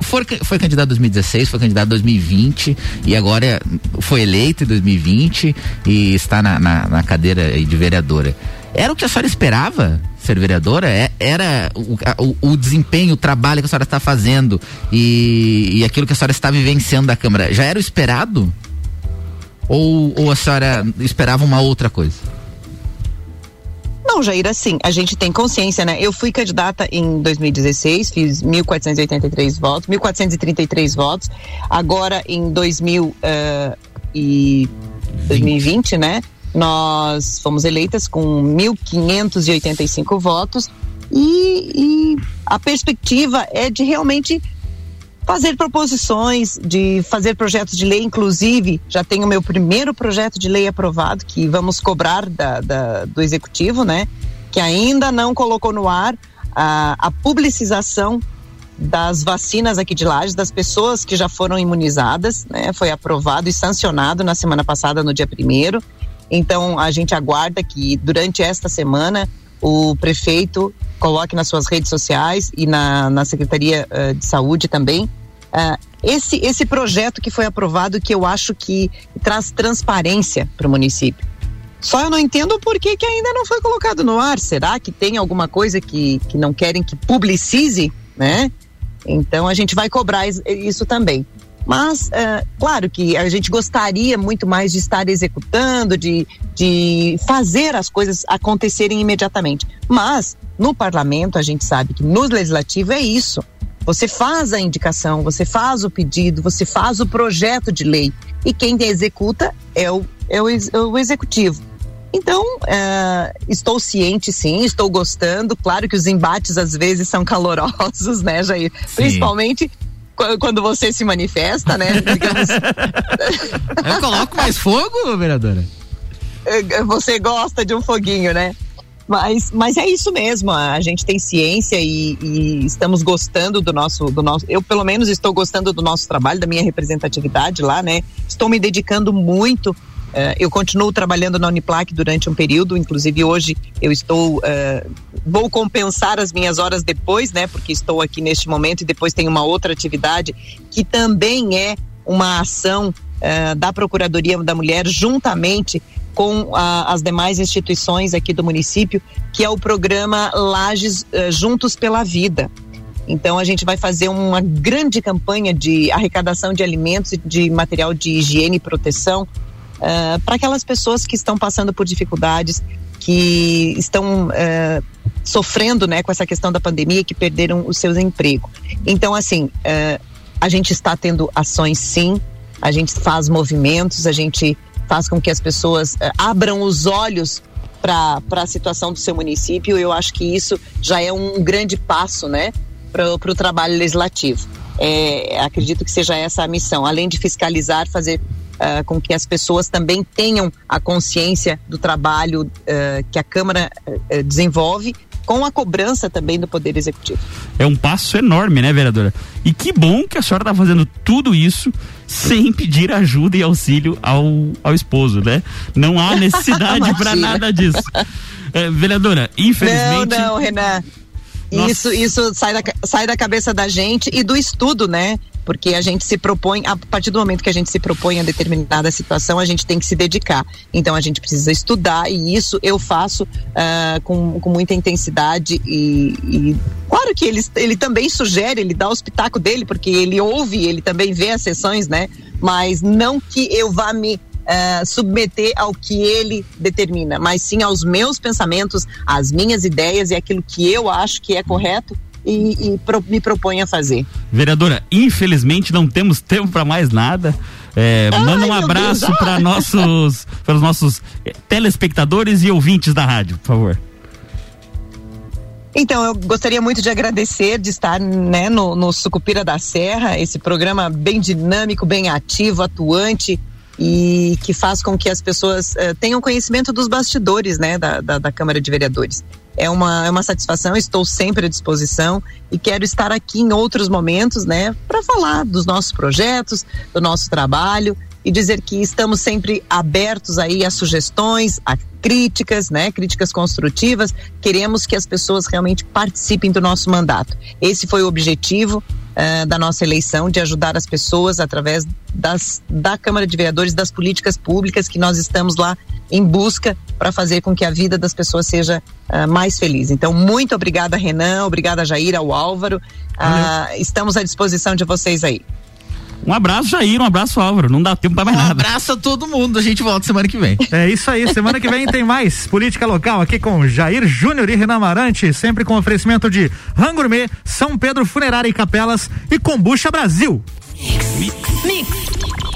foi, foi candidata em 2016, foi candidata em 2020 e agora foi eleita em 2020 e está na, na, na cadeira de vereadora. Era o que a senhora esperava ser vereadora? É, era o, o, o, desempenho, o trabalho que a senhora está fazendo e, e aquilo que a senhora está vivenciando da Câmara, já era o esperado? Ou, ou a senhora esperava uma outra coisa? Não, Jair, assim, a gente tem consciência, né? Eu fui candidata em 2016, fiz 1.483 votos, 1.433 votos. Agora, em 2000, uh, e 2020, né? Nós fomos eleitas com 1.585 votos e, e a perspectiva é de realmente fazer proposições, de fazer projetos de lei, inclusive já tenho meu primeiro projeto de lei aprovado que vamos cobrar da, da, do executivo, né? Que ainda não colocou no ar a, a publicização das vacinas aqui de Lages, das pessoas que já foram imunizadas, né? Foi aprovado e sancionado na semana passada, no dia primeiro. Então, a gente aguarda que durante esta semana o prefeito coloque nas suas redes sociais e na, na Secretaria uh, de Saúde também uh, esse, esse projeto que foi aprovado que eu acho que traz transparência para o município. Só eu não entendo por que, que ainda não foi colocado no ar. Será que tem alguma coisa que, que não querem que publicize, né? Então a gente vai cobrar isso também. Mas, uh, claro que a gente gostaria muito mais de estar executando, de, de fazer as coisas acontecerem imediatamente. Mas, no parlamento, a gente sabe que no legislativo é isso. Você faz a indicação, você faz o pedido, você faz o projeto de lei. E quem executa é o, é o, é o executivo. Então, uh, estou ciente, sim, estou gostando. Claro que os embates às vezes são calorosos, [LAUGHS] né, Jair? Sim. Principalmente quando você se manifesta, né? Digamos. [LAUGHS] Eu coloco mais fogo, vereadora? É, você gosta de um foguinho, né? Mas, mas é isso mesmo, a gente tem ciência e, e, estamos gostando do nosso, do nosso. Eu, pelo menos, estou gostando do nosso trabalho, da minha representatividade lá, né? Estou me dedicando muito Uh, eu continuo trabalhando na Uniplac durante um período, inclusive hoje eu estou uh, vou compensar as minhas horas depois, né? Porque estou aqui neste momento e depois tem uma outra atividade que também é uma ação uh, da Procuradoria da Mulher juntamente com as demais instituições aqui do município, que é o programa Lages Juntos pela Vida. Então a gente vai fazer uma grande campanha de arrecadação de alimentos e de material de higiene e proteção uh, para aquelas pessoas que estão passando por dificuldades, que estão uh, sofrendo né, com essa questão da pandemia, que perderam os seus empregos. Então, assim, uh, a gente está tendo ações sim, a gente faz movimentos, a gente faz com que as pessoas abram os olhos para a situação do seu município. Eu acho que isso já é um grande passo, né, para o trabalho legislativo. é, acredito que seja essa a missão, além de fiscalizar, fazer uh, com que as pessoas também tenham a consciência do trabalho uh, que a Câmara uh, desenvolve com a cobrança também do Poder Executivo. É um passo enorme, né, vereadora? E que bom que a senhora está fazendo tudo isso sem pedir ajuda e auxílio ao, ao esposo, né? Não há [LAUGHS] necessidade para nada disso. É, vereadora, infelizmente. Não, não, Renan. Nossa. Isso, isso sai da, sai da cabeça da gente e do estudo, né? Porque a gente se propõe, a partir do momento que a gente se propõe a determinada situação, a gente tem que se dedicar. Então a gente precisa estudar e isso eu faço uh, com, com muita intensidade e, e, claro que ele, ele também sugere, ele dá o espetáculo dele, porque ele ouve, ele também vê as sessões, né? Mas não que eu vá me uh, submeter ao que ele determina, mas sim aos meus pensamentos, às minhas ideias e aquilo que eu acho que é correto e, e pro, me propõe a fazer. Vereadora, infelizmente não temos tempo para mais nada. É, Ai, manda um abraço para nossos, para os nossos eh, telespectadores e ouvintes da rádio, por favor. Então, eu gostaria muito de agradecer de estar né, no, no Sucupira da Serra, esse programa bem dinâmico, bem ativo, atuante e que faz com que as pessoas uh, tenham conhecimento dos bastidores né, da, da, da Câmara de Vereadores. É uma, é uma satisfação, estou sempre à disposição e quero estar aqui em outros momentos, né, para falar dos nossos projetos, do nosso trabalho e dizer que estamos sempre abertos aí a sugestões, a críticas, né, críticas construtivas. Queremos que as pessoas realmente participem do nosso mandato. Esse foi o objetivo uh, da nossa eleição, de ajudar as pessoas através das, da Câmara de Vereadores, das políticas públicas que nós estamos lá em busca para fazer com que a vida das pessoas seja uh, mais feliz. Então, muito obrigada, Renan, obrigada, Jair, ao Álvaro. Uh, estamos à disposição de vocês aí. Um abraço, Jair, um abraço, Álvaro. Não dá tempo pra mais um nada. Um abraço a todo mundo. A gente volta semana que vem. É isso aí. Semana que vem tem mais política local aqui com Jair Júnior e Renan Marante, sempre com oferecimento de Rangourmet, São Pedro Funerária e Capelas e Combucha Brasil. Mix. Mix.